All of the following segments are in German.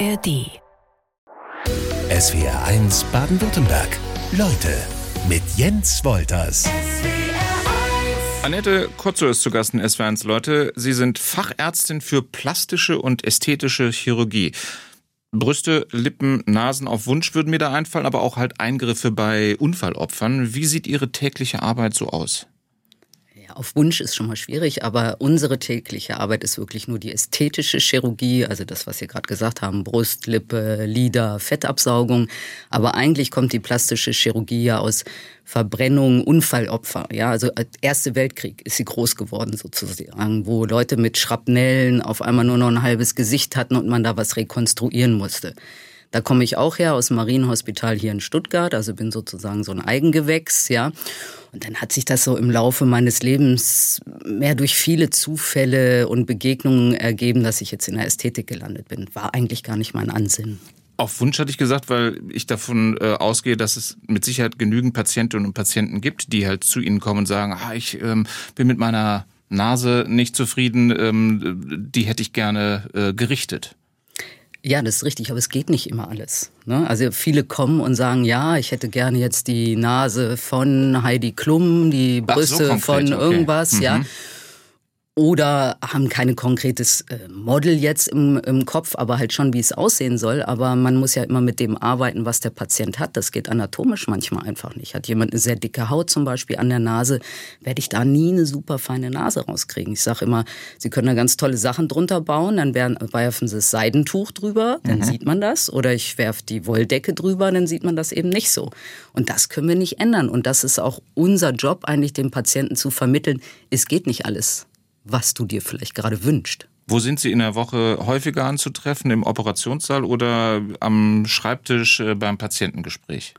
ARD. SWR 1 Baden-Württemberg. Leute mit Jens Wolters. Annette Kotzo ist zu Gast in SWR 1 Leute. Sie sind Fachärztin für plastische und ästhetische Chirurgie. Brüste, Lippen, Nasen auf Wunsch würden mir da einfallen, aber auch halt Eingriffe bei Unfallopfern. Wie sieht Ihre tägliche Arbeit so aus? Auf Wunsch ist schon mal schwierig, aber unsere tägliche Arbeit ist wirklich nur die ästhetische Chirurgie, also das, was Sie gerade gesagt haben, Brust, Lippe, Lider, Fettabsaugung. Aber eigentlich kommt die plastische Chirurgie ja aus Verbrennung, Unfallopfer. Ja, also äh, Erste Weltkrieg ist sie groß geworden sozusagen, wo Leute mit Schrapnellen auf einmal nur noch ein halbes Gesicht hatten und man da was rekonstruieren musste. Da komme ich auch her aus dem Marienhospital hier in Stuttgart, also bin sozusagen so ein Eigengewächs, ja. Und dann hat sich das so im Laufe meines Lebens mehr durch viele Zufälle und Begegnungen ergeben, dass ich jetzt in der Ästhetik gelandet bin. War eigentlich gar nicht mein Ansinnen. Auf Wunsch hatte ich gesagt, weil ich davon äh, ausgehe, dass es mit Sicherheit genügend Patientinnen und Patienten gibt, die halt zu Ihnen kommen und sagen, ah, ich ähm, bin mit meiner Nase nicht zufrieden, ähm, die hätte ich gerne äh, gerichtet. Ja, das ist richtig, aber es geht nicht immer alles. Ne? Also viele kommen und sagen, ja, ich hätte gerne jetzt die Nase von Heidi Klum, die Brüste so von irgendwas, okay. mhm. ja oder haben kein konkretes äh, Model jetzt im, im Kopf, aber halt schon, wie es aussehen soll. Aber man muss ja immer mit dem arbeiten, was der Patient hat. Das geht anatomisch manchmal einfach nicht. Hat jemand eine sehr dicke Haut zum Beispiel an der Nase, werde ich da nie eine super feine Nase rauskriegen. Ich sage immer, Sie können da ganz tolle Sachen drunter bauen, dann werfen Sie das Seidentuch drüber, dann mhm. sieht man das. Oder ich werfe die Wolldecke drüber, dann sieht man das eben nicht so. Und das können wir nicht ändern. Und das ist auch unser Job, eigentlich dem Patienten zu vermitteln, es geht nicht alles was du dir vielleicht gerade wünschst. Wo sind Sie in der Woche häufiger anzutreffen? Im Operationssaal oder am Schreibtisch äh, beim Patientengespräch?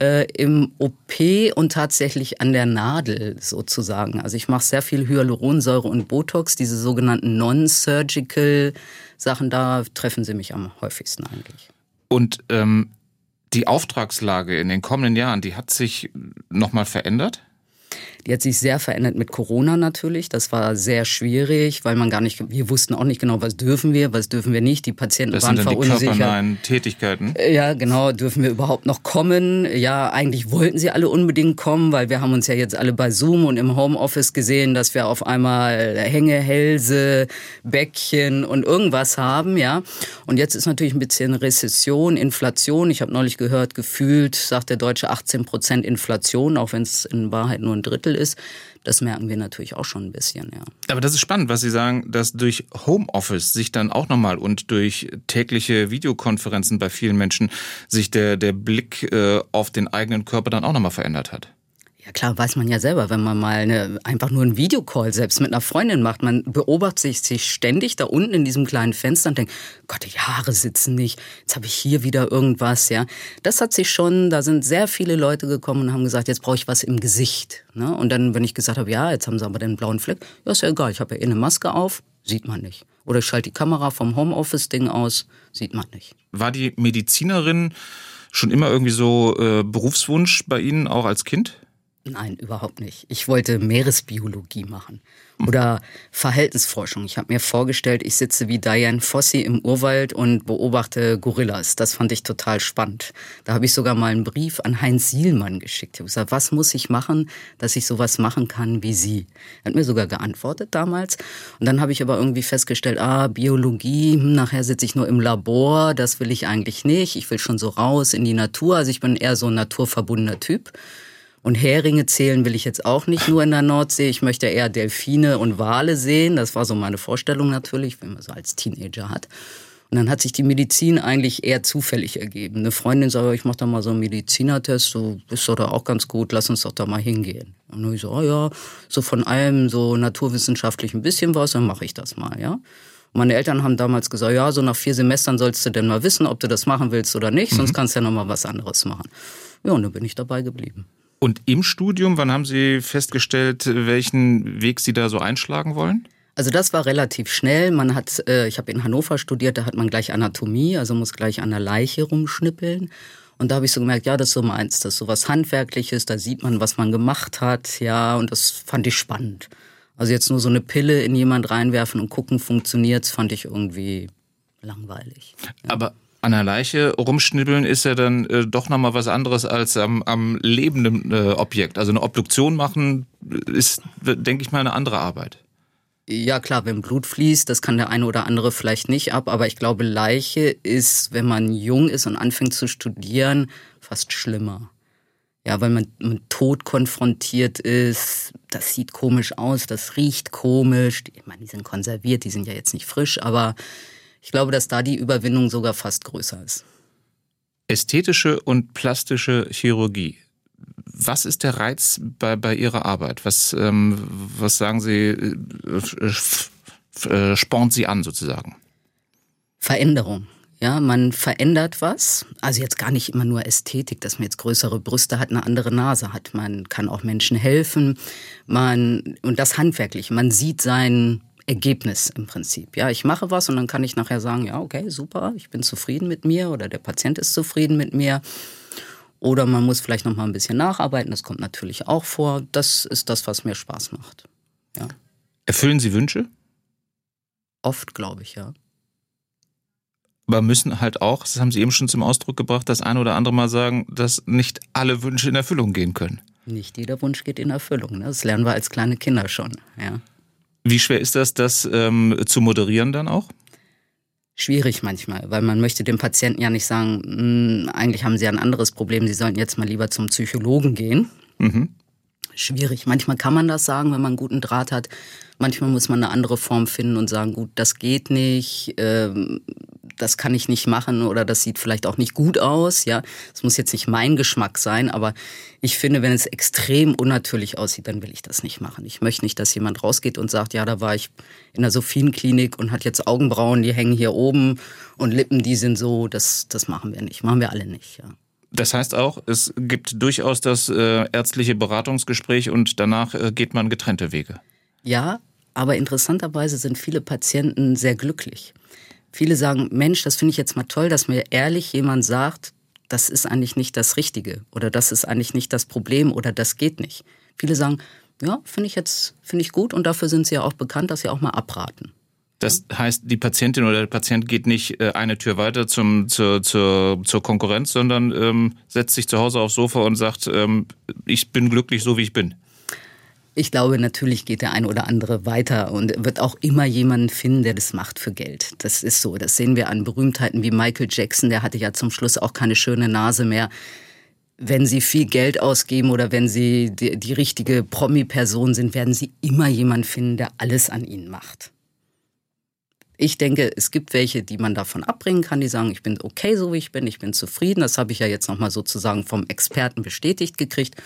Äh, Im OP und tatsächlich an der Nadel sozusagen. Also ich mache sehr viel Hyaluronsäure und Botox, diese sogenannten Non-Surgical Sachen, da treffen Sie mich am häufigsten eigentlich. Und ähm, die Auftragslage in den kommenden Jahren, die hat sich nochmal verändert? Die hat sich sehr verändert mit Corona natürlich. Das war sehr schwierig, weil man gar nicht, wir wussten auch nicht genau, was dürfen wir, was dürfen wir nicht. Die Patienten das waren sind dann verunsichert. Die Tätigkeiten. Ja, genau. Dürfen wir überhaupt noch kommen? Ja, eigentlich wollten sie alle unbedingt kommen, weil wir haben uns ja jetzt alle bei Zoom und im Homeoffice gesehen, dass wir auf einmal Hänge, Hälse, Bäckchen und irgendwas haben, ja. Und jetzt ist natürlich ein bisschen Rezession, Inflation. Ich habe neulich gehört, gefühlt sagt der Deutsche 18 Prozent Inflation, auch wenn es in Wahrheit nur ein Drittel ist. Das merken wir natürlich auch schon ein bisschen, ja. Aber das ist spannend, was Sie sagen, dass durch Homeoffice sich dann auch nochmal und durch tägliche Videokonferenzen bei vielen Menschen sich der, der Blick äh, auf den eigenen Körper dann auch nochmal verändert hat. Klar, weiß man ja selber, wenn man mal eine, einfach nur einen Videocall selbst mit einer Freundin macht. Man beobachtet sich, sich ständig da unten in diesem kleinen Fenster und denkt, Gott, die Haare sitzen nicht, jetzt habe ich hier wieder irgendwas. ja. Das hat sich schon, da sind sehr viele Leute gekommen und haben gesagt, jetzt brauche ich was im Gesicht. Ne? Und dann, wenn ich gesagt habe, ja, jetzt haben sie aber den blauen Fleck, ja, ist ja egal, ich habe ja eh eine Maske auf, sieht man nicht. Oder ich schalte die Kamera vom Homeoffice-Ding aus, sieht man nicht. War die Medizinerin schon immer irgendwie so äh, Berufswunsch bei Ihnen, auch als Kind? Nein, überhaupt nicht. Ich wollte Meeresbiologie machen oder Verhaltensforschung. Ich habe mir vorgestellt, ich sitze wie Diane Fossey im Urwald und beobachte Gorillas. Das fand ich total spannend. Da habe ich sogar mal einen Brief an Heinz Sielmann geschickt. Ich habe gesagt, was muss ich machen, dass ich sowas machen kann wie Sie? Er hat mir sogar geantwortet damals. Und dann habe ich aber irgendwie festgestellt, ah, Biologie, hm, nachher sitze ich nur im Labor, das will ich eigentlich nicht. Ich will schon so raus in die Natur. Also ich bin eher so ein naturverbundener Typ. Und Heringe zählen will ich jetzt auch nicht nur in der Nordsee. Ich möchte eher Delfine und Wale sehen. Das war so meine Vorstellung natürlich, wenn man so als Teenager hat. Und dann hat sich die Medizin eigentlich eher zufällig ergeben. Eine Freundin sagt, ich mache da mal so einen Medizinertest, du bist doch da auch ganz gut, lass uns doch da mal hingehen. Und dann ich so, oh ja, so von allem so naturwissenschaftlich ein bisschen was, dann mache ich das mal, ja. Und meine Eltern haben damals gesagt, ja, so nach vier Semestern sollst du denn mal wissen, ob du das machen willst oder nicht, sonst mhm. kannst du ja noch mal was anderes machen. Ja, und dann bin ich dabei geblieben. Und im Studium, wann haben Sie festgestellt, welchen Weg Sie da so einschlagen wollen? Also das war relativ schnell. Man hat, äh, ich habe in Hannover studiert, da hat man gleich Anatomie, also muss gleich an der Leiche rumschnippeln. Und da habe ich so gemerkt, ja, das ist so meins, das ist so was Handwerkliches, da sieht man, was man gemacht hat, ja, und das fand ich spannend. Also jetzt nur so eine Pille in jemand reinwerfen und gucken, funktioniert's, fand ich irgendwie langweilig. Ja. Aber an der Leiche rumschnibbeln ist ja dann äh, doch nochmal was anderes als am, am lebenden äh, Objekt. Also eine Obduktion machen ist, denke ich mal, eine andere Arbeit. Ja klar, wenn Blut fließt, das kann der eine oder andere vielleicht nicht ab, aber ich glaube, Leiche ist, wenn man jung ist und anfängt zu studieren, fast schlimmer. Ja, weil man mit Tod konfrontiert ist, das sieht komisch aus, das riecht komisch. Ich meine, die sind konserviert, die sind ja jetzt nicht frisch, aber ich glaube, dass da die Überwindung sogar fast größer ist. Ästhetische und plastische Chirurgie. Was ist der Reiz bei, bei Ihrer Arbeit? Was, ähm, was sagen Sie, äh, äh, spornt Sie an sozusagen? Veränderung. Ja, man verändert was. Also jetzt gar nicht immer nur Ästhetik, dass man jetzt größere Brüste hat, eine andere Nase hat. Man kann auch Menschen helfen. Man, und das handwerklich. Man sieht sein Ergebnis im Prinzip. Ja, ich mache was und dann kann ich nachher sagen, ja, okay, super, ich bin zufrieden mit mir oder der Patient ist zufrieden mit mir. Oder man muss vielleicht noch mal ein bisschen nacharbeiten, das kommt natürlich auch vor. Das ist das, was mir Spaß macht. Ja. Erfüllen Sie Wünsche? Oft, glaube ich, ja. Aber müssen halt auch, das haben Sie eben schon zum Ausdruck gebracht, das eine oder andere Mal sagen, dass nicht alle Wünsche in Erfüllung gehen können. Nicht jeder Wunsch geht in Erfüllung. Ne? Das lernen wir als kleine Kinder schon. Ja. Wie schwer ist das, das ähm, zu moderieren dann auch? Schwierig manchmal, weil man möchte dem Patienten ja nicht sagen, hm, eigentlich haben sie ein anderes Problem, sie sollten jetzt mal lieber zum Psychologen gehen. Mhm. Schwierig. Manchmal kann man das sagen, wenn man einen guten Draht hat. Manchmal muss man eine andere Form finden und sagen, gut, das geht nicht. Ähm, das kann ich nicht machen oder das sieht vielleicht auch nicht gut aus. Ja, es muss jetzt nicht mein Geschmack sein, aber ich finde, wenn es extrem unnatürlich aussieht, dann will ich das nicht machen. Ich möchte nicht, dass jemand rausgeht und sagt, ja, da war ich in der Sophienklinik und hat jetzt Augenbrauen, die hängen hier oben und Lippen, die sind so. Das, das machen wir nicht. Machen wir alle nicht. Ja. Das heißt auch, es gibt durchaus das äh, ärztliche Beratungsgespräch und danach äh, geht man getrennte Wege. Ja, aber interessanterweise sind viele Patienten sehr glücklich. Viele sagen, Mensch, das finde ich jetzt mal toll, dass mir ehrlich jemand sagt, das ist eigentlich nicht das Richtige oder das ist eigentlich nicht das Problem oder das geht nicht. Viele sagen, ja, finde ich jetzt, finde ich gut und dafür sind sie ja auch bekannt, dass sie auch mal abraten. Das heißt, die Patientin oder der Patient geht nicht äh, eine Tür weiter zum, zur, zur, zur Konkurrenz, sondern ähm, setzt sich zu Hause aufs Sofa und sagt, ähm, ich bin glücklich so, wie ich bin. Ich glaube, natürlich geht der ein oder andere weiter und wird auch immer jemanden finden, der das macht für Geld. Das ist so. Das sehen wir an Berühmtheiten wie Michael Jackson. Der hatte ja zum Schluss auch keine schöne Nase mehr. Wenn Sie viel Geld ausgeben oder wenn Sie die, die richtige Promi-Person sind, werden Sie immer jemanden finden, der alles an Ihnen macht. Ich denke, es gibt welche, die man davon abbringen kann, die sagen, ich bin okay so wie ich bin, ich bin zufrieden. Das habe ich ja jetzt nochmal sozusagen vom Experten bestätigt gekriegt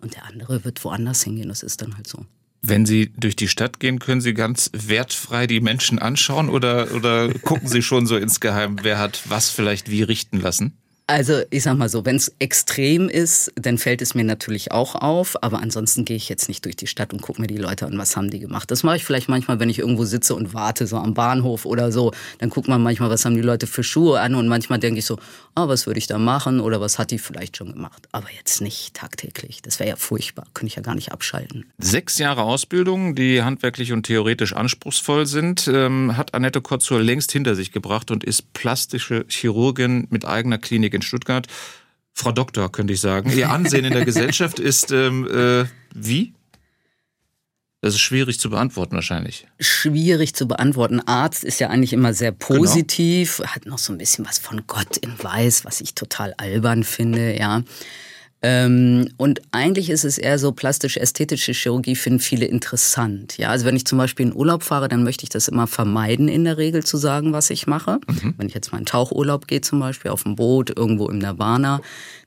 und der andere wird woanders hingehen. Das ist dann halt so. Wenn Sie durch die Stadt gehen, können Sie ganz wertfrei die Menschen anschauen oder, oder gucken Sie schon so insgeheim, wer hat was vielleicht wie richten lassen? Also ich sag mal so, wenn es extrem ist, dann fällt es mir natürlich auch auf, aber ansonsten gehe ich jetzt nicht durch die Stadt und gucke mir die Leute an, was haben die gemacht. Das mache ich vielleicht manchmal, wenn ich irgendwo sitze und warte, so am Bahnhof oder so. Dann guckt man manchmal, was haben die Leute für Schuhe an und manchmal denke ich so, ah, was würde ich da machen oder was hat die vielleicht schon gemacht. Aber jetzt nicht tagtäglich. Das wäre ja furchtbar, könnte ich ja gar nicht abschalten. Sechs Jahre Ausbildung, die handwerklich und theoretisch anspruchsvoll sind, ähm, hat Annette Kotzur längst hinter sich gebracht und ist plastische Chirurgin mit eigener Klinik in Stuttgart. Frau Doktor, könnte ich sagen. Ihr Ansehen in der Gesellschaft ist ähm, äh, wie? Das ist schwierig zu beantworten wahrscheinlich. Schwierig zu beantworten. Arzt ist ja eigentlich immer sehr genau. positiv, genau. hat noch so ein bisschen was von Gott in Weiß, was ich total albern finde, ja. Ähm, und eigentlich ist es eher so plastisch-ästhetische Chirurgie finden viele interessant. Ja, also wenn ich zum Beispiel in Urlaub fahre, dann möchte ich das immer vermeiden, in der Regel zu sagen, was ich mache. Mhm. Wenn ich jetzt mal in Tauchurlaub gehe, zum Beispiel auf dem Boot, irgendwo im Nirvana,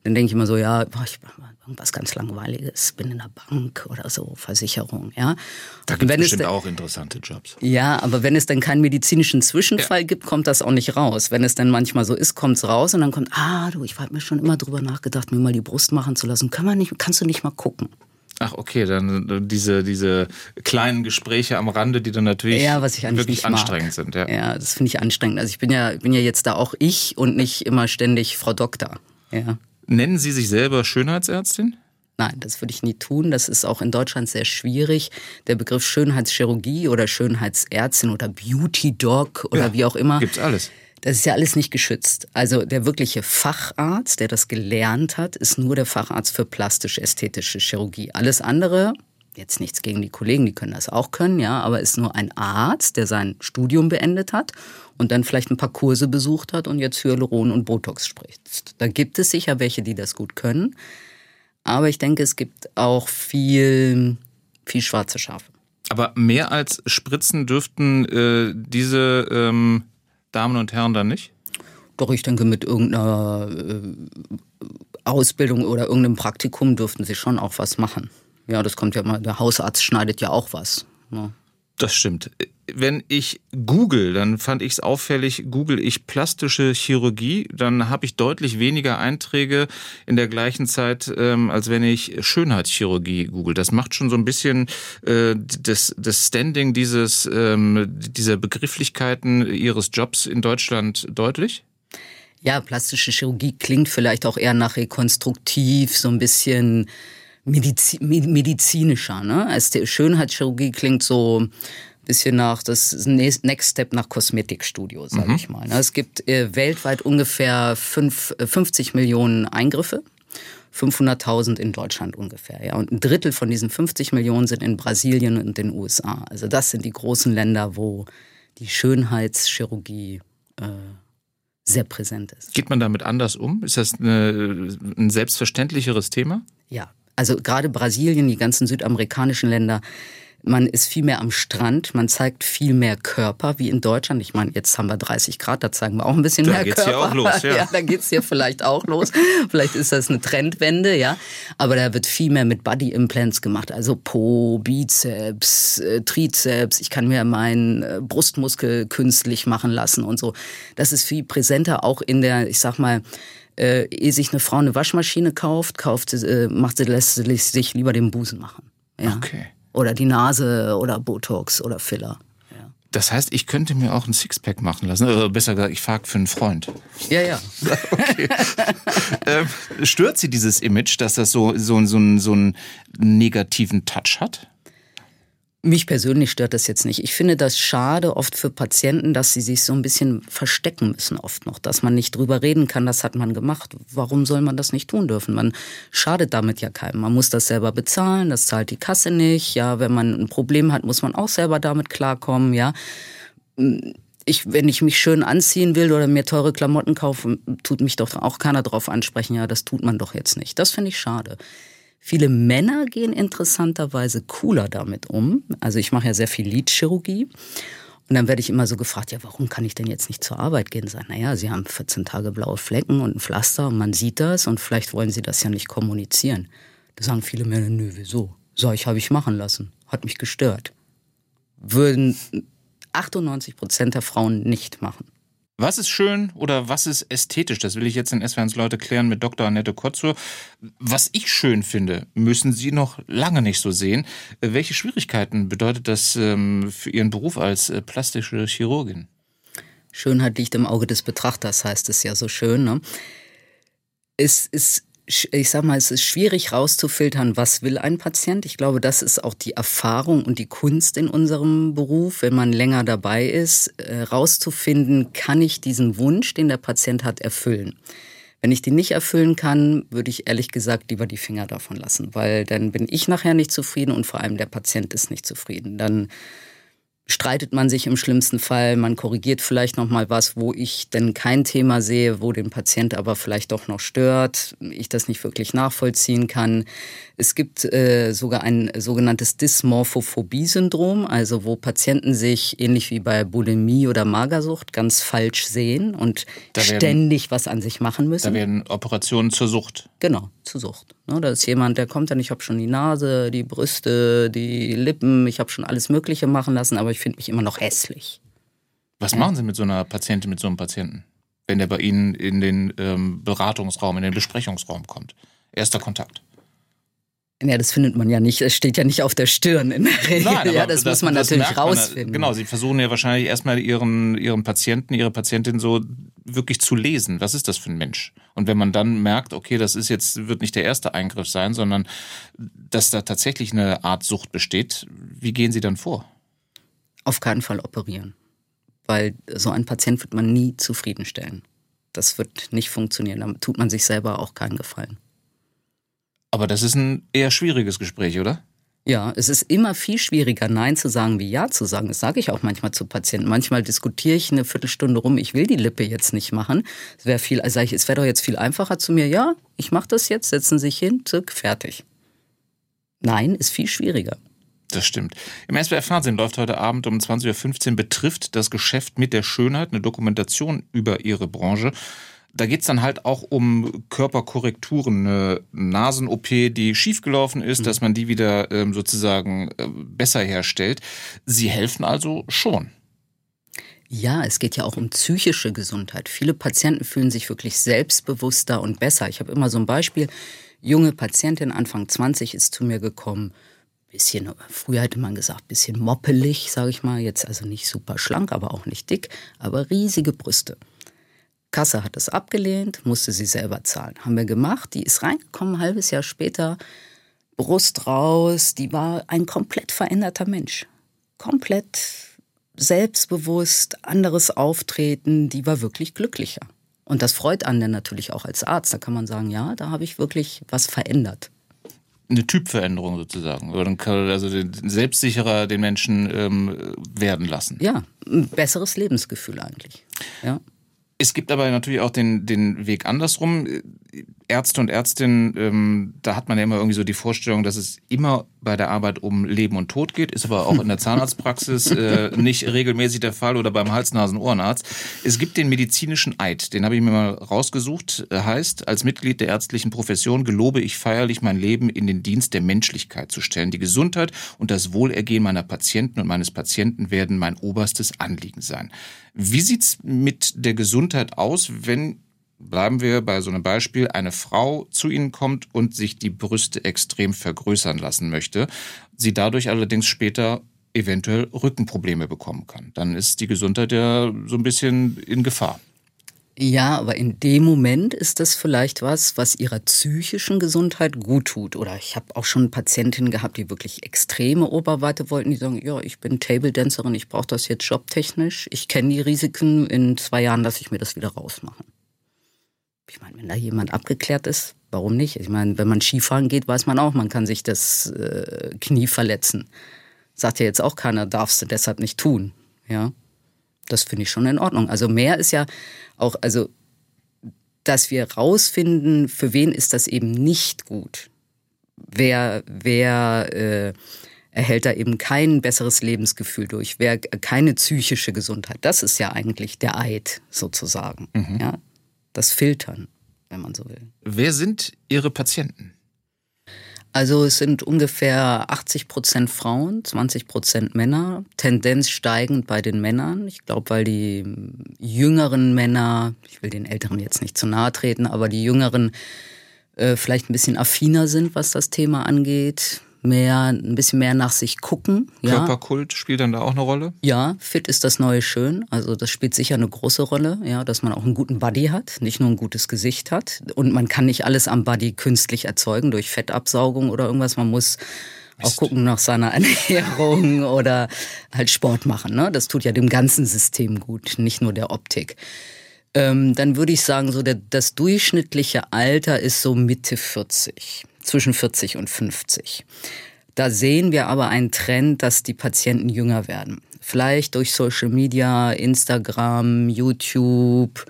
dann denke ich immer so, ja, boah, ich irgendwas ganz Langweiliges, bin in der Bank oder so, Versicherung, ja. Da gibt es bestimmt auch interessante Jobs. Ja, aber wenn es dann keinen medizinischen Zwischenfall ja. gibt, kommt das auch nicht raus. Wenn es dann manchmal so ist, kommt es raus und dann kommt, ah, du, ich habe mir schon immer drüber nachgedacht, mir mal die Brust machen zu lassen. Kann man nicht, kannst du nicht mal gucken? Ach, okay, dann äh, diese, diese kleinen Gespräche am Rande, die dann natürlich ja, was ich wirklich anstrengend sind. Ja, ja das finde ich anstrengend. Also ich bin ja, bin ja jetzt da auch ich und nicht immer ständig Frau Doktor. Ja. Nennen Sie sich selber Schönheitsärztin? Nein, das würde ich nie tun. Das ist auch in Deutschland sehr schwierig. Der Begriff Schönheitschirurgie oder Schönheitsärztin oder Beauty Doc oder ja, wie auch immer. Gibt's alles. Das ist ja alles nicht geschützt. Also der wirkliche Facharzt, der das gelernt hat, ist nur der Facharzt für plastisch-ästhetische Chirurgie. Alles andere, jetzt nichts gegen die Kollegen, die können das auch können, ja, aber ist nur ein Arzt, der sein Studium beendet hat und dann vielleicht ein paar Kurse besucht hat und jetzt Hyaluron und Botox spricht. Da gibt es sicher welche, die das gut können. Aber ich denke, es gibt auch viel, viel schwarze Schafe. Aber mehr als Spritzen dürften äh, diese ähm, Damen und Herren dann nicht? Doch, ich denke, mit irgendeiner äh, Ausbildung oder irgendeinem Praktikum dürften sie schon auch was machen. Ja, das kommt ja mal, der Hausarzt schneidet ja auch was. Ne? Das stimmt. Wenn ich google, dann fand ich es auffällig, google ich plastische Chirurgie, dann habe ich deutlich weniger Einträge in der gleichen Zeit, ähm, als wenn ich Schönheitschirurgie google. Das macht schon so ein bisschen äh, das, das Standing dieses, ähm, dieser Begrifflichkeiten Ihres Jobs in Deutschland deutlich? Ja, plastische Chirurgie klingt vielleicht auch eher nach rekonstruktiv, so ein bisschen Medizi medizinischer. Ne? Also Schönheitschirurgie klingt so ein bisschen nach das Next Step nach Kosmetikstudio, sage mhm. ich mal. Ne? Es gibt äh, weltweit ungefähr fünf, 50 äh, Millionen Eingriffe. 500.000 in Deutschland ungefähr. Ja. Und ein Drittel von diesen 50 Millionen sind in Brasilien und den USA. Also das sind die großen Länder, wo die Schönheitschirurgie äh, sehr präsent ist. Geht man damit anders um? Ist das eine, ein selbstverständlicheres Thema? Ja, also gerade Brasilien, die ganzen südamerikanischen Länder, man ist viel mehr am Strand, man zeigt viel mehr Körper wie in Deutschland. Ich meine, jetzt haben wir 30 Grad, da zeigen wir auch ein bisschen da mehr geht's Körper. Hier auch los, ja. ja, da geht's hier vielleicht auch los. vielleicht ist das eine Trendwende, ja. Aber da wird viel mehr mit Body Implants gemacht, also Po, Bizeps, äh, Trizeps. Ich kann mir meinen äh, Brustmuskel künstlich machen lassen und so. Das ist viel präsenter auch in der, ich sag mal, äh, ehe sich eine Frau eine Waschmaschine kauft, kauft äh, macht sie, lässt sie sich lieber den Busen machen. Ja. Okay. Oder die Nase oder Botox oder Filler. Ja. Das heißt, ich könnte mir auch ein Sixpack machen lassen. Oder besser gesagt, ich frage für einen Freund. Ja, ja. Okay. ähm, stört Sie dieses Image, dass das so, so, so, so einen negativen Touch hat? Mich persönlich stört das jetzt nicht. Ich finde das schade oft für Patienten, dass sie sich so ein bisschen verstecken müssen oft noch, dass man nicht drüber reden kann, das hat man gemacht. Warum soll man das nicht tun dürfen? Man schadet damit ja keinem. Man muss das selber bezahlen, das zahlt die Kasse nicht. Ja, wenn man ein Problem hat, muss man auch selber damit klarkommen, ja. Ich, wenn ich mich schön anziehen will oder mir teure Klamotten kaufe, tut mich doch auch keiner drauf ansprechen, ja, das tut man doch jetzt nicht. Das finde ich schade. Viele Männer gehen interessanterweise cooler damit um. Also ich mache ja sehr viel Lidchirurgie. Und dann werde ich immer so gefragt, ja, warum kann ich denn jetzt nicht zur Arbeit gehen? Sagen, naja, Sie haben 14 Tage blaue Flecken und ein Pflaster und man sieht das und vielleicht wollen Sie das ja nicht kommunizieren. Da sagen viele Männer, nö, wieso? Sag ich, habe ich machen lassen. Hat mich gestört. Würden 98 Prozent der Frauen nicht machen. Was ist schön oder was ist ästhetisch? Das will ich jetzt in SWRs Leute klären mit Dr. Annette Kotzur. Was ich schön finde, müssen Sie noch lange nicht so sehen. Welche Schwierigkeiten bedeutet das ähm, für Ihren Beruf als äh, plastische Chirurgin? Schönheit liegt im Auge des Betrachters, heißt es ja so schön. Ne? Es ist ich sag mal, es ist schwierig rauszufiltern, was will ein Patient. Ich glaube, das ist auch die Erfahrung und die Kunst in unserem Beruf, wenn man länger dabei ist, äh, rauszufinden, kann ich diesen Wunsch, den der Patient hat, erfüllen. Wenn ich den nicht erfüllen kann, würde ich ehrlich gesagt lieber die Finger davon lassen, weil dann bin ich nachher nicht zufrieden und vor allem der Patient ist nicht zufrieden. Dann streitet man sich im schlimmsten Fall, man korrigiert vielleicht noch mal was, wo ich denn kein Thema sehe, wo den Patient aber vielleicht doch noch stört, ich das nicht wirklich nachvollziehen kann. Es gibt äh, sogar ein sogenanntes Dysmorphophobie-Syndrom, also wo Patienten sich ähnlich wie bei Bulimie oder Magersucht ganz falsch sehen und werden, ständig was an sich machen müssen. Da werden Operationen zur Sucht. Genau, zur Sucht. Ne, da ist jemand, der kommt dann, ich habe schon die Nase, die Brüste, die Lippen, ich habe schon alles Mögliche machen lassen, aber ich finde mich immer noch hässlich. Was machen Sie mit so einer Patientin, mit so einem Patienten, wenn der bei Ihnen in den ähm, Beratungsraum, in den Besprechungsraum kommt? Erster Kontakt. Ja, das findet man ja nicht. Es steht ja nicht auf der Stirn in der Regel. Nein, ja, das, das, muss man das natürlich rausfinden. genau, Sie versuchen ja wahrscheinlich erstmal Ihren, Ihren Patienten, Ihre Patientin so wirklich zu lesen. Was ist das für ein Mensch? Und wenn man dann merkt, okay, das ist jetzt, wird nicht der erste Eingriff sein, sondern dass da tatsächlich eine Art Sucht besteht, wie gehen Sie dann vor? Auf keinen Fall operieren weil so einen Patient wird man nie zufriedenstellen. Das wird nicht funktionieren. Damit tut man sich selber auch keinen Gefallen. Aber das ist ein eher schwieriges Gespräch, oder? Ja, es ist immer viel schwieriger, Nein zu sagen, wie Ja zu sagen. Das sage ich auch manchmal zu Patienten. Manchmal diskutiere ich eine Viertelstunde rum, ich will die Lippe jetzt nicht machen. Es wäre viel, also ich, es wäre doch jetzt viel einfacher zu mir, ja, ich mache das jetzt, setzen Sie sich hin, zück, fertig. Nein, ist viel schwieriger. Das stimmt. Im SWR Fernsehen läuft heute Abend um 20.15 Uhr betrifft das Geschäft mit der Schönheit, eine Dokumentation über Ihre Branche. Da geht's dann halt auch um Körperkorrekturen, eine Nasen-OP, die schiefgelaufen ist, mhm. dass man die wieder ähm, sozusagen äh, besser herstellt. Sie helfen also schon. Ja, es geht ja auch um psychische Gesundheit. Viele Patienten fühlen sich wirklich selbstbewusster und besser. Ich habe immer so ein Beispiel. Junge Patientin, Anfang 20, ist zu mir gekommen. Bisschen, früher hätte man gesagt, bisschen moppelig, sage ich mal. Jetzt also nicht super schlank, aber auch nicht dick, aber riesige Brüste. Kasse hat es abgelehnt, musste sie selber zahlen. Haben wir gemacht. Die ist reingekommen, ein halbes Jahr später, Brust raus. Die war ein komplett veränderter Mensch. Komplett selbstbewusst, anderes Auftreten. Die war wirklich glücklicher. Und das freut einen dann natürlich auch als Arzt. Da kann man sagen, ja, da habe ich wirklich was verändert eine Typveränderung sozusagen. Oder also selbstsicherer den Menschen ähm, werden lassen. Ja, ein besseres Lebensgefühl eigentlich. Ja. Es gibt aber natürlich auch den, den Weg andersrum. Ärzte und Ärztinnen, ähm, da hat man ja immer irgendwie so die Vorstellung, dass es immer bei der Arbeit um Leben und Tod geht, ist aber auch in der Zahnarztpraxis äh, nicht regelmäßig der Fall oder beim Hals-Nasen-Ohrenarzt. Es gibt den medizinischen Eid, den habe ich mir mal rausgesucht, heißt, als Mitglied der ärztlichen Profession gelobe ich feierlich mein Leben in den Dienst der Menschlichkeit zu stellen. Die Gesundheit und das Wohlergehen meiner Patienten und meines Patienten werden mein oberstes Anliegen sein. Wie sieht's mit der Gesundheit aus, wenn bleiben wir bei so einem Beispiel, eine Frau zu Ihnen kommt und sich die Brüste extrem vergrößern lassen möchte, sie dadurch allerdings später eventuell Rückenprobleme bekommen kann. Dann ist die Gesundheit ja so ein bisschen in Gefahr. Ja, aber in dem Moment ist das vielleicht was, was ihrer psychischen Gesundheit gut tut. Oder ich habe auch schon Patientinnen gehabt, die wirklich extreme Oberweite wollten, die sagen, ja, ich bin Table Dancerin, ich brauche das jetzt jobtechnisch, ich kenne die Risiken, in zwei Jahren lasse ich mir das wieder rausmachen. Ich meine, wenn da jemand abgeklärt ist, warum nicht? Ich meine, wenn man Skifahren geht, weiß man auch, man kann sich das äh, Knie verletzen. Sagt ja jetzt auch keiner, darfst du deshalb nicht tun. Ja, das finde ich schon in Ordnung. Also mehr ist ja auch, also, dass wir rausfinden, für wen ist das eben nicht gut. Wer, wer äh, erhält da eben kein besseres Lebensgefühl durch, wer keine psychische Gesundheit. Das ist ja eigentlich der Eid sozusagen. Mhm. Ja, das Filtern, wenn man so will. Wer sind Ihre Patienten? Also es sind ungefähr 80 Prozent Frauen, 20 Prozent Männer, Tendenz steigend bei den Männern. Ich glaube, weil die jüngeren Männer, ich will den Älteren jetzt nicht zu nahe treten, aber die jüngeren äh, vielleicht ein bisschen affiner sind, was das Thema angeht mehr, ein bisschen mehr nach sich gucken. Ja. Körperkult spielt dann da auch eine Rolle? Ja, fit ist das neue Schön. Also das spielt sicher eine große Rolle, ja, dass man auch einen guten Body hat, nicht nur ein gutes Gesicht hat. Und man kann nicht alles am Body künstlich erzeugen durch Fettabsaugung oder irgendwas. Man muss auch gucken nach seiner Ernährung oder halt Sport machen. Ne? Das tut ja dem ganzen System gut, nicht nur der Optik. Ähm, dann würde ich sagen, so der, das durchschnittliche Alter ist so Mitte 40 zwischen 40 und 50. Da sehen wir aber einen Trend, dass die Patienten jünger werden. Vielleicht durch Social Media, Instagram, YouTube,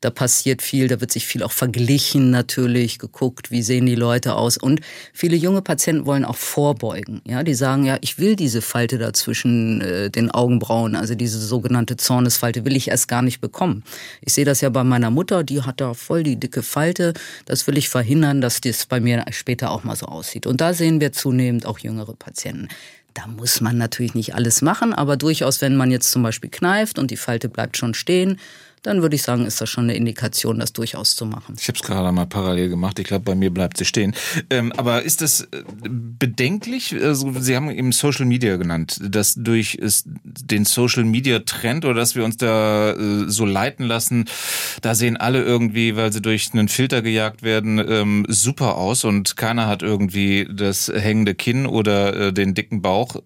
da passiert viel, da wird sich viel auch verglichen natürlich, geguckt, wie sehen die Leute aus. Und viele junge Patienten wollen auch vorbeugen. Ja, die sagen ja, ich will diese Falte da zwischen äh, den Augenbrauen, also diese sogenannte Zornesfalte, will ich erst gar nicht bekommen. Ich sehe das ja bei meiner Mutter, die hat da voll die dicke Falte. Das will ich verhindern, dass das bei mir später auch mal so aussieht. Und da sehen wir zunehmend auch jüngere Patienten. Da muss man natürlich nicht alles machen, aber durchaus, wenn man jetzt zum Beispiel kneift und die Falte bleibt schon stehen, dann würde ich sagen, ist das schon eine Indikation, das durchaus zu machen. Ich habe es gerade mal parallel gemacht. Ich glaube, bei mir bleibt sie stehen. Ähm, aber ist das äh, bedenklich? Also, sie haben eben Social Media genannt, dass durch den Social Media Trend oder dass wir uns da äh, so leiten lassen, da sehen alle irgendwie, weil sie durch einen Filter gejagt werden, ähm, super aus und keiner hat irgendwie das hängende Kinn oder äh, den dicken Bauch,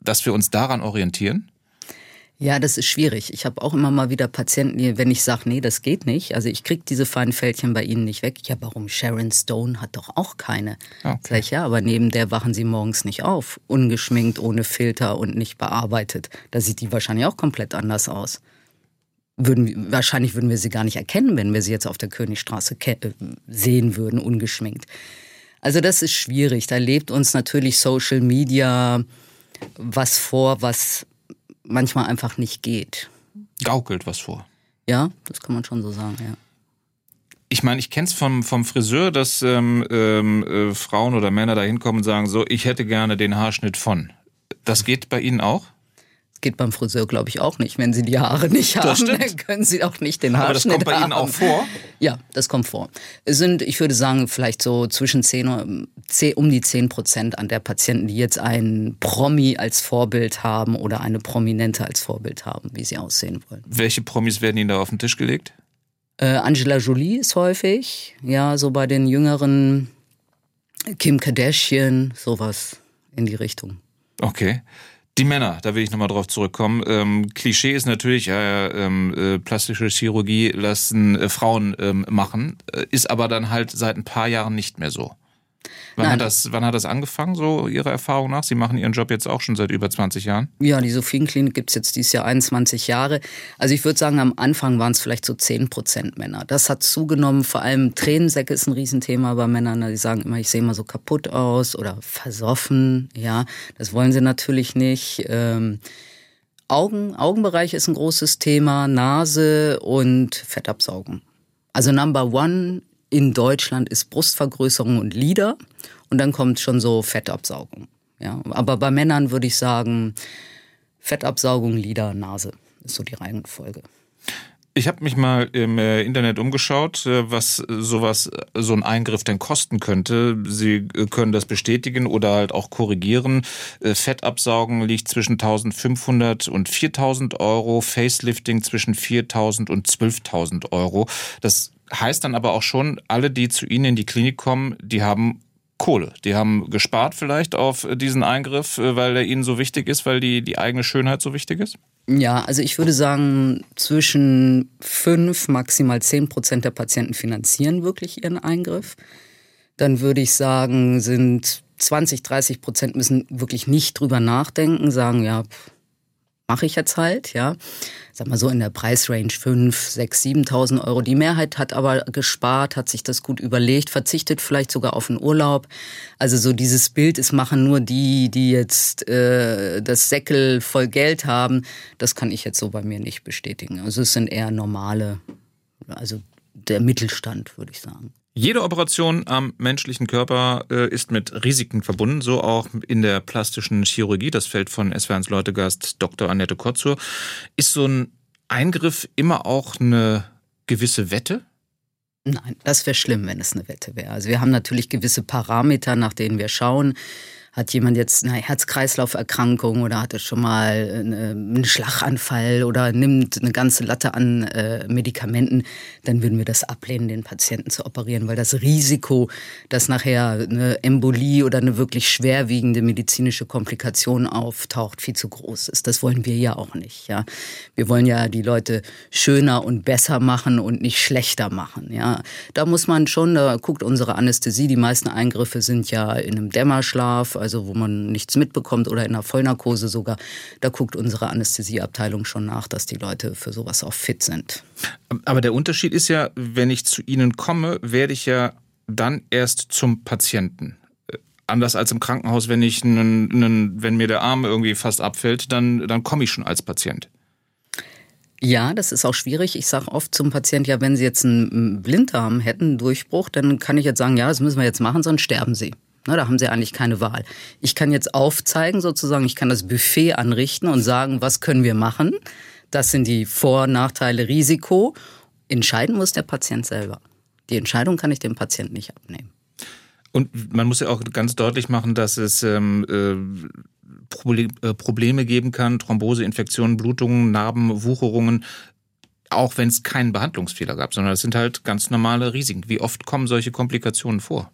dass wir uns daran orientieren? Ja, das ist schwierig. Ich habe auch immer mal wieder Patienten, die, wenn ich sage, nee, das geht nicht, also ich kriege diese feinen Fältchen bei Ihnen nicht weg. Ja, warum? Sharon Stone hat doch auch keine. Okay. Sag ich, ja, aber neben der wachen Sie morgens nicht auf. Ungeschminkt, ohne Filter und nicht bearbeitet. Da sieht die wahrscheinlich auch komplett anders aus. Würden, wahrscheinlich würden wir sie gar nicht erkennen, wenn wir sie jetzt auf der Königstraße äh, sehen würden, ungeschminkt. Also das ist schwierig. Da lebt uns natürlich Social Media was vor, was manchmal einfach nicht geht. Gaukelt was vor. Ja, das kann man schon so sagen, ja. Ich meine, ich kenne es vom, vom Friseur, dass ähm, ähm, äh, Frauen oder Männer da hinkommen und sagen, so, ich hätte gerne den Haarschnitt von. Das geht bei Ihnen auch? Geht beim Friseur, glaube ich, auch nicht. Wenn Sie die Haare nicht haben, dann können Sie auch nicht den Haarschnitt haben. Aber das kommt bei haben. Ihnen auch vor? Ja, das kommt vor. Es sind, ich würde sagen, vielleicht so zwischen 10, 10 um die 10 Prozent an der Patienten, die jetzt einen Promi als Vorbild haben oder eine Prominente als Vorbild haben, wie sie aussehen wollen. Welche Promis werden Ihnen da auf den Tisch gelegt? Äh, Angela Jolie ist häufig, ja, so bei den jüngeren Kim Kardashian, sowas in die Richtung. Okay. Die Männer, da will ich nochmal drauf zurückkommen. Ähm, Klischee ist natürlich, ja, ähm, äh, plastische Chirurgie lassen äh, Frauen ähm, machen, äh, ist aber dann halt seit ein paar Jahren nicht mehr so. Wann hat, das, wann hat das angefangen, so Ihrer Erfahrung nach? Sie machen Ihren Job jetzt auch schon seit über 20 Jahren? Ja, die Sophienklinik gibt es jetzt dieses Jahr 21 Jahre. Also ich würde sagen, am Anfang waren es vielleicht so 10 Prozent Männer. Das hat zugenommen, vor allem Tränensäcke ist ein Riesenthema bei Männern. Die sagen immer, ich sehe immer so kaputt aus oder versoffen. Ja, das wollen sie natürlich nicht. Ähm, Augen, Augenbereich ist ein großes Thema, Nase und Fettabsaugen. Also Number One in Deutschland ist Brustvergrößerung und Lider und dann kommt schon so Fettabsaugung. Ja, aber bei Männern würde ich sagen Fettabsaugung, Lider, Nase ist so die Reihenfolge. Ich habe mich mal im äh, Internet umgeschaut, äh, was sowas, so ein Eingriff denn kosten könnte. Sie äh, können das bestätigen oder halt auch korrigieren. Fettabsaugen liegt zwischen 1500 und 4000 Euro, Facelifting zwischen 4000 und 12.000 Euro. Das heißt dann aber auch schon, alle, die zu Ihnen in die Klinik kommen, die haben Kohle. Die haben gespart vielleicht auf diesen Eingriff, weil er ihnen so wichtig ist, weil die, die eigene Schönheit so wichtig ist? Ja, also ich würde sagen, zwischen fünf, maximal zehn Prozent der Patienten finanzieren wirklich ihren Eingriff. Dann würde ich sagen, sind 20, 30 Prozent müssen wirklich nicht drüber nachdenken, sagen, ja, mache ich jetzt halt, ja. Sag mal so in der Preisrange 5, 6, 7.000 Euro. Die Mehrheit hat aber gespart, hat sich das gut überlegt, verzichtet vielleicht sogar auf einen Urlaub. Also so dieses Bild ist machen nur die, die jetzt äh, das Säckel voll Geld haben. Das kann ich jetzt so bei mir nicht bestätigen. Also es sind eher normale, also der Mittelstand, würde ich sagen. Jede Operation am menschlichen Körper äh, ist mit Risiken verbunden, so auch in der plastischen Chirurgie. Das fällt von SWRs Leutegast Dr. Annette Kotzur. Ist so ein Eingriff immer auch eine gewisse Wette? Nein, das wäre schlimm, wenn es eine Wette wäre. Also wir haben natürlich gewisse Parameter, nach denen wir schauen hat jemand jetzt eine Herz-Kreislauf-Erkrankung oder hatte schon mal einen Schlaganfall oder nimmt eine ganze Latte an äh, Medikamenten, dann würden wir das ablehnen, den Patienten zu operieren, weil das Risiko, dass nachher eine Embolie oder eine wirklich schwerwiegende medizinische Komplikation auftaucht, viel zu groß ist. Das wollen wir ja auch nicht. Ja, wir wollen ja die Leute schöner und besser machen und nicht schlechter machen. Ja, da muss man schon, da guckt unsere Anästhesie. Die meisten Eingriffe sind ja in einem Dämmerschlaf also wo man nichts mitbekommt oder in einer Vollnarkose sogar, da guckt unsere Anästhesieabteilung schon nach, dass die Leute für sowas auch fit sind. Aber der Unterschied ist ja, wenn ich zu Ihnen komme, werde ich ja dann erst zum Patienten äh, anders als im Krankenhaus, wenn ich einen, einen, wenn mir der Arm irgendwie fast abfällt, dann, dann komme ich schon als Patient. Ja, das ist auch schwierig. Ich sage oft zum Patienten, ja, wenn Sie jetzt einen Blinddarm hätten, einen Durchbruch, dann kann ich jetzt sagen, ja, das müssen wir jetzt machen, sonst sterben Sie. Ne, da haben sie eigentlich keine Wahl. Ich kann jetzt aufzeigen, sozusagen, ich kann das Buffet anrichten und sagen, was können wir machen? Das sind die Vor-, Nachteile, Risiko. Entscheiden muss der Patient selber. Die Entscheidung kann ich dem Patienten nicht abnehmen. Und man muss ja auch ganz deutlich machen, dass es ähm, äh, Probleme geben kann, Thrombose, Infektionen, Blutungen, Narben, Wucherungen, auch wenn es keinen Behandlungsfehler gab, sondern es sind halt ganz normale Risiken. Wie oft kommen solche Komplikationen vor?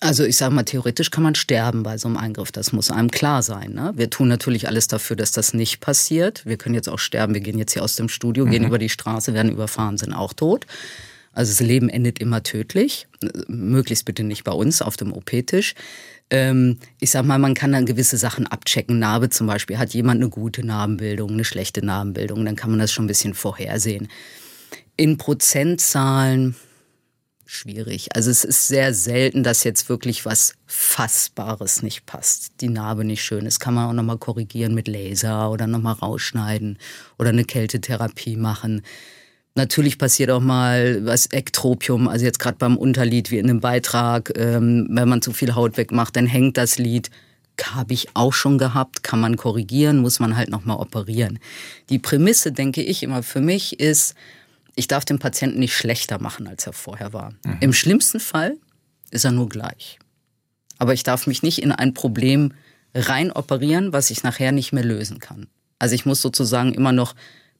Also ich sage mal, theoretisch kann man sterben bei so einem Eingriff. Das muss einem klar sein. Ne? Wir tun natürlich alles dafür, dass das nicht passiert. Wir können jetzt auch sterben. Wir gehen jetzt hier aus dem Studio, mhm. gehen über die Straße, werden überfahren, sind auch tot. Also das Leben endet immer tödlich. Möglichst bitte nicht bei uns auf dem OP-Tisch. Ähm, ich sag mal, man kann dann gewisse Sachen abchecken. Narbe zum Beispiel. Hat jemand eine gute Narbenbildung, eine schlechte Narbenbildung? Dann kann man das schon ein bisschen vorhersehen. In Prozentzahlen schwierig. Also es ist sehr selten, dass jetzt wirklich was Fassbares nicht passt. Die Narbe nicht schön ist, kann man auch nochmal korrigieren mit Laser oder nochmal rausschneiden oder eine Kältetherapie machen. Natürlich passiert auch mal was Ektropium, also jetzt gerade beim Unterlied wie in einem Beitrag, ähm, wenn man zu viel Haut wegmacht, dann hängt das Lied. Habe ich auch schon gehabt, kann man korrigieren, muss man halt nochmal operieren. Die Prämisse, denke ich immer für mich, ist, ich darf den Patienten nicht schlechter machen, als er vorher war. Mhm. Im schlimmsten Fall ist er nur gleich. Aber ich darf mich nicht in ein Problem rein operieren, was ich nachher nicht mehr lösen kann. Also ich muss sozusagen immer noch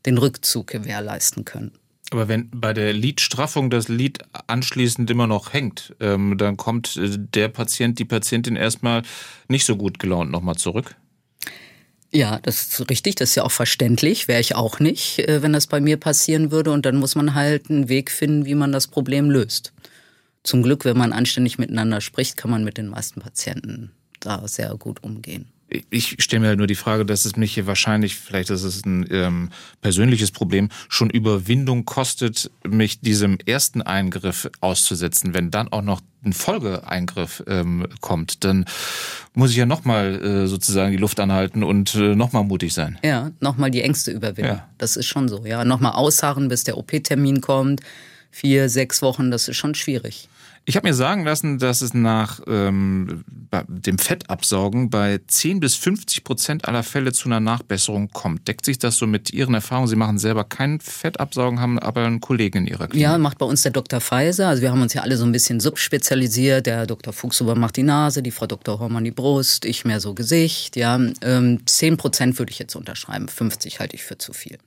den Rückzug gewährleisten können. Aber wenn bei der Lidstraffung das Lid anschließend immer noch hängt, ähm, dann kommt äh, der Patient, die Patientin erstmal nicht so gut gelaunt nochmal zurück? Ja, das ist richtig, das ist ja auch verständlich, wäre ich auch nicht, äh, wenn das bei mir passieren würde. Und dann muss man halt einen Weg finden, wie man das Problem löst. Zum Glück, wenn man anständig miteinander spricht, kann man mit den meisten Patienten da sehr gut umgehen ich stelle mir halt nur die Frage, dass es mich hier wahrscheinlich, vielleicht ist es ein ähm, persönliches Problem, schon Überwindung kostet, mich diesem ersten Eingriff auszusetzen. Wenn dann auch noch ein Folgeeingriff ähm, kommt, dann muss ich ja nochmal äh, sozusagen die Luft anhalten und äh, nochmal mutig sein. Ja, nochmal die Ängste überwinden. Ja. Das ist schon so. Ja, nochmal ausharren, bis der OP-Termin kommt. Vier, sechs Wochen, das ist schon schwierig. Ich habe mir sagen lassen, dass es nach ähm, dem Fettabsaugen bei 10 bis 50 Prozent aller Fälle zu einer Nachbesserung kommt. Deckt sich das so mit Ihren Erfahrungen? Sie machen selber kein Fettabsaugen, haben aber einen Kollegen in Ihrer Klinik. Ja, macht bei uns der Dr. Pfizer. Also wir haben uns ja alle so ein bisschen subspezialisiert. Der Dr. Fuchshuber macht die Nase, die Frau Dr. Hormann die Brust, ich mehr so Gesicht. Ja, ähm, 10 Prozent würde ich jetzt unterschreiben. 50 halte ich für zu viel.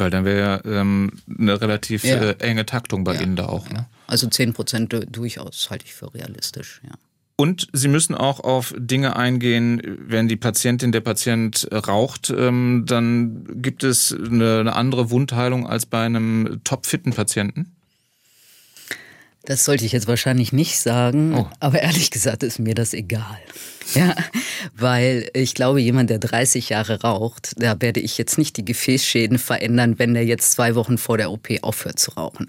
Weil dann wäre ähm, eine relativ ja. äh, enge Taktung bei ja. Ihnen da auch. Ne? Also 10 Prozent durchaus halte ich für realistisch, ja. Und Sie müssen auch auf Dinge eingehen, wenn die Patientin, der Patient raucht, ähm, dann gibt es eine, eine andere Wundheilung als bei einem topfitten Patienten? Das sollte ich jetzt wahrscheinlich nicht sagen, oh. aber ehrlich gesagt ist mir das egal. Ja, weil ich glaube, jemand, der 30 Jahre raucht, da werde ich jetzt nicht die Gefäßschäden verändern, wenn der jetzt zwei Wochen vor der OP aufhört zu rauchen.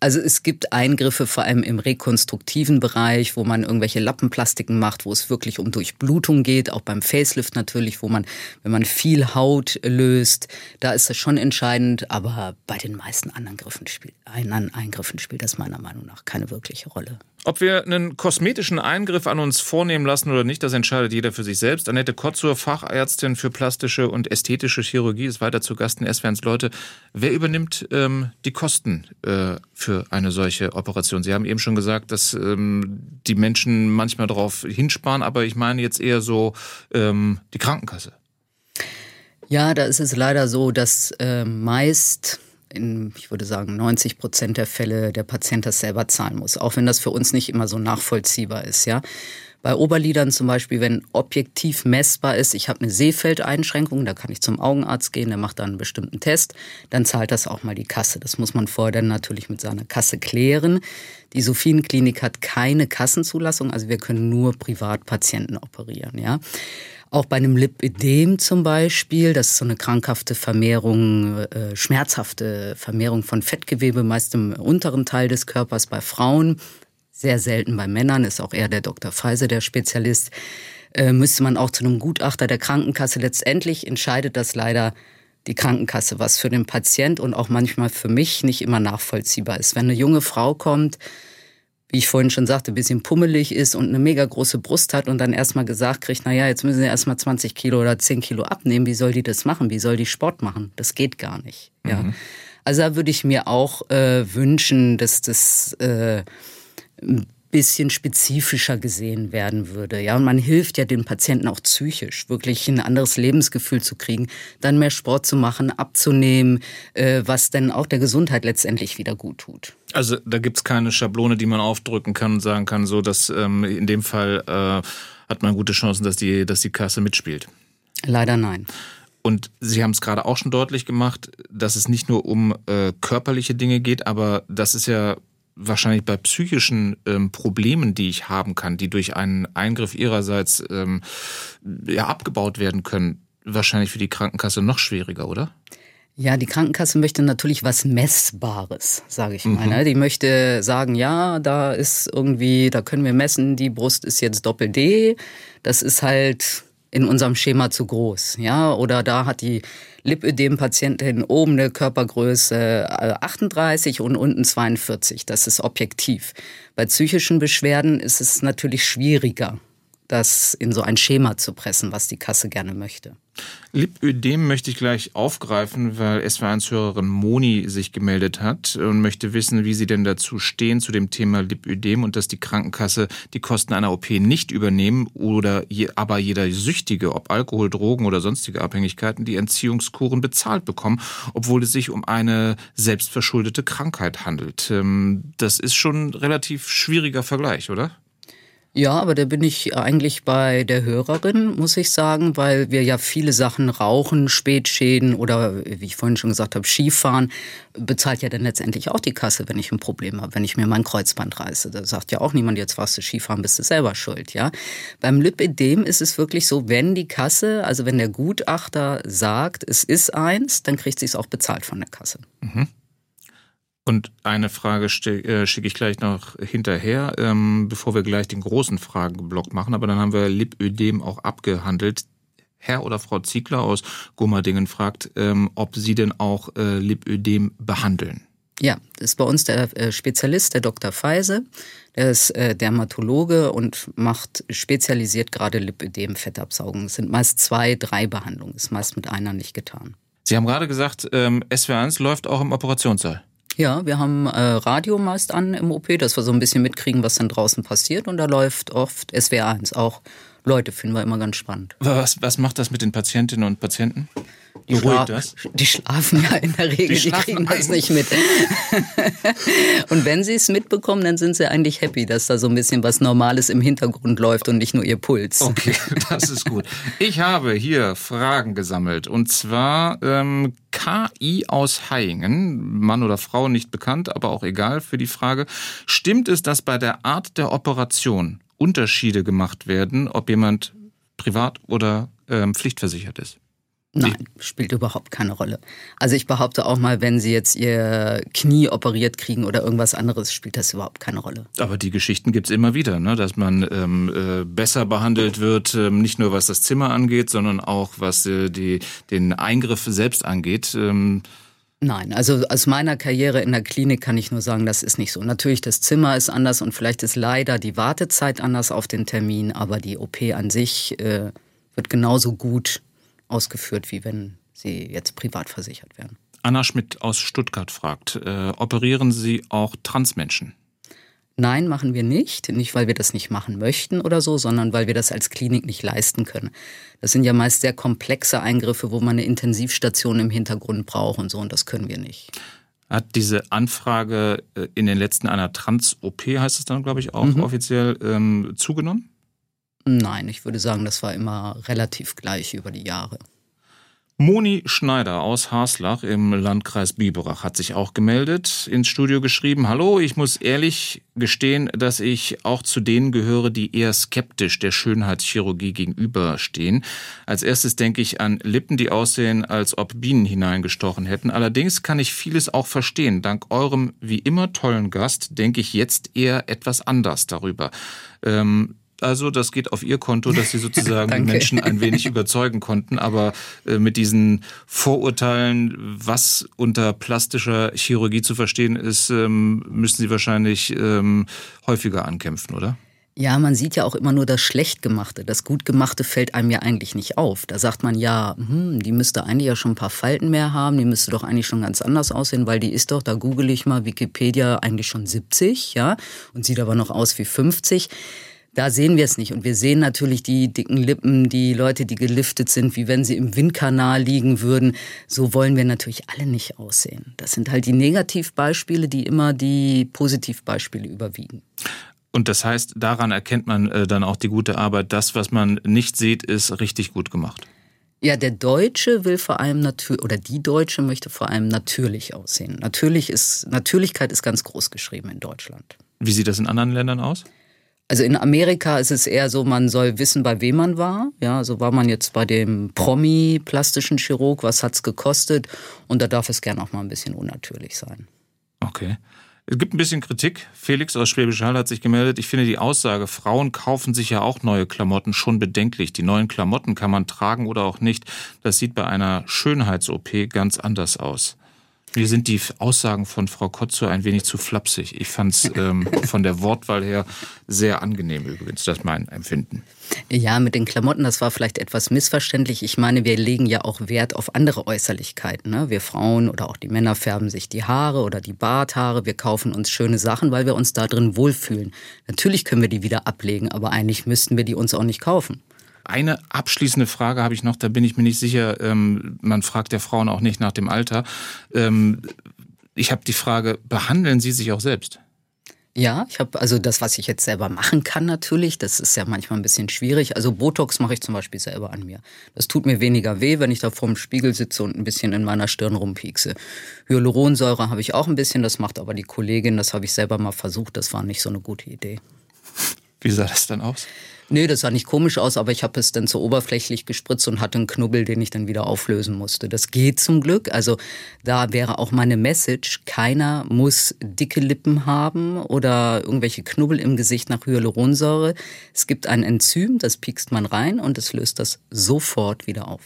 Also es gibt Eingriffe vor allem im rekonstruktiven Bereich, wo man irgendwelche Lappenplastiken macht, wo es wirklich um Durchblutung geht, auch beim Facelift natürlich, wo man, wenn man viel Haut löst, da ist das schon entscheidend, aber bei den meisten anderen Griffen spielt, anderen Eingriffen spielt das meiner Meinung nach keine wirkliche Rolle. Ob wir einen kosmetischen Eingriff an uns vornehmen lassen oder nicht, das entscheidet jeder für sich selbst. Annette Kotzur, Fachärztin für plastische und ästhetische Chirurgie, ist weiter zu Gast in SWRs Leute. Wer übernimmt ähm, die Kosten äh, für eine solche Operation? Sie haben eben schon gesagt, dass ähm, die Menschen manchmal darauf hinsparen, aber ich meine jetzt eher so ähm, die Krankenkasse. Ja, da ist es leider so, dass äh, meist in, ich würde sagen, 90 Prozent der Fälle der Patient das selber zahlen muss, auch wenn das für uns nicht immer so nachvollziehbar ist, ja. Bei Oberlidern zum Beispiel, wenn objektiv messbar ist, ich habe eine Sehfeldeinschränkung, da kann ich zum Augenarzt gehen, der macht dann einen bestimmten Test, dann zahlt das auch mal die Kasse. Das muss man vorher dann natürlich mit seiner Kasse klären. Die Sophienklinik hat keine Kassenzulassung, also wir können nur Privatpatienten operieren, ja. Auch bei einem Lipödem zum Beispiel, das ist so eine krankhafte Vermehrung, äh, schmerzhafte Vermehrung von Fettgewebe, meist im unteren Teil des Körpers bei Frauen, sehr selten bei Männern, ist auch eher der Dr. Pfizer der Spezialist, äh, müsste man auch zu einem Gutachter der Krankenkasse. Letztendlich entscheidet das leider die Krankenkasse, was für den Patient und auch manchmal für mich nicht immer nachvollziehbar ist. Wenn eine junge Frau kommt, wie ich vorhin schon sagte, ein bisschen pummelig ist und eine mega große Brust hat und dann erstmal gesagt kriegt, na ja, jetzt müssen sie erstmal 20 Kilo oder 10 Kilo abnehmen. Wie soll die das machen? Wie soll die Sport machen? Das geht gar nicht. Mhm. Ja. Also da würde ich mir auch äh, wünschen, dass das äh, ein bisschen spezifischer gesehen werden würde. Ja, und man hilft ja den Patienten auch psychisch, wirklich ein anderes Lebensgefühl zu kriegen, dann mehr Sport zu machen, abzunehmen, äh, was dann auch der Gesundheit letztendlich wieder gut tut. Also da gibt's keine Schablone, die man aufdrücken kann und sagen kann, so dass ähm, in dem Fall äh, hat man gute Chancen, dass die, dass die Kasse mitspielt. Leider nein. Und Sie haben es gerade auch schon deutlich gemacht, dass es nicht nur um äh, körperliche Dinge geht, aber das ist ja wahrscheinlich bei psychischen ähm, Problemen, die ich haben kann, die durch einen Eingriff ihrerseits ähm, ja, abgebaut werden können, wahrscheinlich für die Krankenkasse noch schwieriger, oder? Ja, die Krankenkasse möchte natürlich was Messbares, sage ich mal. Mhm. Ne? Die möchte sagen, ja, da ist irgendwie, da können wir messen, die Brust ist jetzt Doppel D. Das ist halt in unserem Schema zu groß, ja, oder da hat die Lipödem-Patientin oben eine Körpergröße 38 äh, und unten 42. Das ist objektiv. Bei psychischen Beschwerden ist es natürlich schwieriger das in so ein Schema zu pressen, was die Kasse gerne möchte. Lipödem möchte ich gleich aufgreifen, weil SW1-Hörerin Moni sich gemeldet hat und möchte wissen, wie Sie denn dazu stehen zu dem Thema Lipödem und dass die Krankenkasse die Kosten einer OP nicht übernehmen oder je, aber jeder Süchtige, ob Alkohol, Drogen oder sonstige Abhängigkeiten, die Entziehungskuren bezahlt bekommen, obwohl es sich um eine selbstverschuldete Krankheit handelt. Ähm, das ist schon ein relativ schwieriger Vergleich, oder? Ja, aber da bin ich eigentlich bei der Hörerin, muss ich sagen, weil wir ja viele Sachen rauchen, Spätschäden oder wie ich vorhin schon gesagt habe, Skifahren, bezahlt ja dann letztendlich auch die Kasse, wenn ich ein Problem habe, wenn ich mir mein Kreuzband reiße. Da sagt ja auch niemand, jetzt warst du Skifahren, bist du selber schuld, ja. Beim Lipidem ist es wirklich so, wenn die Kasse, also wenn der Gutachter sagt, es ist eins, dann kriegt sie es auch bezahlt von der Kasse. Mhm. Und eine Frage äh, schicke ich gleich noch hinterher, ähm, bevor wir gleich den großen Fragenblock machen. Aber dann haben wir Lipödem auch abgehandelt. Herr oder Frau Ziegler aus Gummerdingen fragt, ähm, ob Sie denn auch äh, Lipödem behandeln. Ja, das ist bei uns der äh, Spezialist, der Dr. Feise. Der ist äh, Dermatologe und macht spezialisiert gerade Lipödem-Fettabsaugung. Es sind meist zwei, drei Behandlungen, ist meist mit einer nicht getan. Sie haben gerade gesagt, ähm, SW1 läuft auch im Operationssaal. Ja, wir haben äh, Radio meist an im OP, dass wir so ein bisschen mitkriegen, was dann draußen passiert. Und da läuft oft SWR1 auch. Leute finden wir immer ganz spannend. Was, was macht das mit den Patientinnen und Patienten? Die, schla das? die schlafen ja in der Regel, die, die kriegen das nicht mit. und wenn sie es mitbekommen, dann sind sie eigentlich happy, dass da so ein bisschen was Normales im Hintergrund läuft und nicht nur ihr Puls. Okay, das ist gut. Ich habe hier Fragen gesammelt und zwar ähm, KI aus Haingen, Mann oder Frau nicht bekannt, aber auch egal für die Frage. Stimmt es, dass bei der Art der Operation Unterschiede gemacht werden, ob jemand privat oder ähm, pflichtversichert ist? Nein, spielt überhaupt keine Rolle. Also ich behaupte auch mal, wenn Sie jetzt Ihr Knie operiert kriegen oder irgendwas anderes, spielt das überhaupt keine Rolle. Aber die Geschichten gibt's immer wieder, ne? dass man ähm, äh, besser behandelt wird, ähm, nicht nur was das Zimmer angeht, sondern auch was äh, die, den Eingriff selbst angeht. Ähm Nein, also aus meiner Karriere in der Klinik kann ich nur sagen, das ist nicht so. Natürlich, das Zimmer ist anders und vielleicht ist leider die Wartezeit anders auf den Termin, aber die OP an sich äh, wird genauso gut ausgeführt, wie wenn sie jetzt privat versichert werden. Anna Schmidt aus Stuttgart fragt, äh, operieren Sie auch Transmenschen? Nein, machen wir nicht. Nicht, weil wir das nicht machen möchten oder so, sondern weil wir das als Klinik nicht leisten können. Das sind ja meist sehr komplexe Eingriffe, wo man eine Intensivstation im Hintergrund braucht und so, und das können wir nicht. Hat diese Anfrage äh, in den letzten einer Trans-OP, heißt es dann, glaube ich, auch mhm. offiziell, ähm, zugenommen? Nein, ich würde sagen, das war immer relativ gleich über die Jahre. Moni Schneider aus Haslach im Landkreis Biberach hat sich auch gemeldet, ins Studio geschrieben, Hallo, ich muss ehrlich gestehen, dass ich auch zu denen gehöre, die eher skeptisch der Schönheitschirurgie gegenüberstehen. Als erstes denke ich an Lippen, die aussehen, als ob Bienen hineingestochen hätten. Allerdings kann ich vieles auch verstehen. Dank eurem wie immer tollen Gast denke ich jetzt eher etwas anders darüber. Ähm, also das geht auf ihr Konto, dass sie sozusagen die Menschen ein wenig überzeugen konnten. Aber äh, mit diesen Vorurteilen, was unter plastischer Chirurgie zu verstehen ist, ähm, müssen sie wahrscheinlich ähm, häufiger ankämpfen, oder? Ja, man sieht ja auch immer nur das Schlechtgemachte. Das Gutgemachte fällt einem ja eigentlich nicht auf. Da sagt man ja, hm, die müsste eigentlich ja schon ein paar Falten mehr haben, die müsste doch eigentlich schon ganz anders aussehen, weil die ist doch, da google ich mal Wikipedia, eigentlich schon 70, ja, und sieht aber noch aus wie 50 da sehen wir es nicht. Und wir sehen natürlich die dicken Lippen, die Leute, die geliftet sind, wie wenn sie im Windkanal liegen würden. So wollen wir natürlich alle nicht aussehen. Das sind halt die Negativbeispiele, die immer die Positivbeispiele überwiegen. Und das heißt, daran erkennt man äh, dann auch die gute Arbeit. Das, was man nicht sieht, ist richtig gut gemacht. Ja, der Deutsche will vor allem natürlich, oder die Deutsche möchte vor allem natürlich aussehen. Natürlich ist, Natürlichkeit ist ganz groß geschrieben in Deutschland. Wie sieht das in anderen Ländern aus? Also in Amerika ist es eher so, man soll wissen, bei wem man war. Ja, so war man jetzt bei dem Promi-plastischen Chirurg, was hat's gekostet? Und da darf es gern auch mal ein bisschen unnatürlich sein. Okay. Es gibt ein bisschen Kritik. Felix aus Schwäbisch Hall hat sich gemeldet. Ich finde die Aussage, Frauen kaufen sich ja auch neue Klamotten, schon bedenklich. Die neuen Klamotten kann man tragen oder auch nicht. Das sieht bei einer Schönheits-OP ganz anders aus. Mir sind die Aussagen von Frau Kotzo ein wenig zu flapsig. Ich fand es ähm, von der Wortwahl her sehr angenehm übrigens, das mein Empfinden. Ja, mit den Klamotten, das war vielleicht etwas missverständlich. Ich meine, wir legen ja auch Wert auf andere Äußerlichkeiten. Ne? Wir Frauen oder auch die Männer färben sich die Haare oder die Barthaare. Wir kaufen uns schöne Sachen, weil wir uns da drin wohlfühlen. Natürlich können wir die wieder ablegen, aber eigentlich müssten wir die uns auch nicht kaufen. Eine abschließende Frage habe ich noch, da bin ich mir nicht sicher. Ähm, man fragt der Frauen auch nicht nach dem Alter. Ähm, ich habe die Frage, behandeln Sie sich auch selbst? Ja, ich habe also das, was ich jetzt selber machen kann natürlich, das ist ja manchmal ein bisschen schwierig. Also Botox mache ich zum Beispiel selber an mir. Das tut mir weniger weh, wenn ich da vorm Spiegel sitze und ein bisschen in meiner Stirn rumpiekse. Hyaluronsäure habe ich auch ein bisschen, das macht aber die Kollegin, das habe ich selber mal versucht, das war nicht so eine gute Idee. Wie sah das dann aus? Nee, das sah nicht komisch aus, aber ich habe es dann so oberflächlich gespritzt und hatte einen Knubbel, den ich dann wieder auflösen musste. Das geht zum Glück. Also da wäre auch meine Message, keiner muss dicke Lippen haben oder irgendwelche Knubbel im Gesicht nach Hyaluronsäure. Es gibt ein Enzym, das piekst man rein und es löst das sofort wieder auf.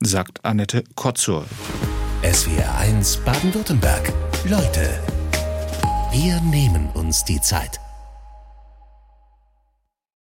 Sagt Annette Kotzur. SWR 1 Baden-Württemberg. Leute, wir nehmen uns die Zeit.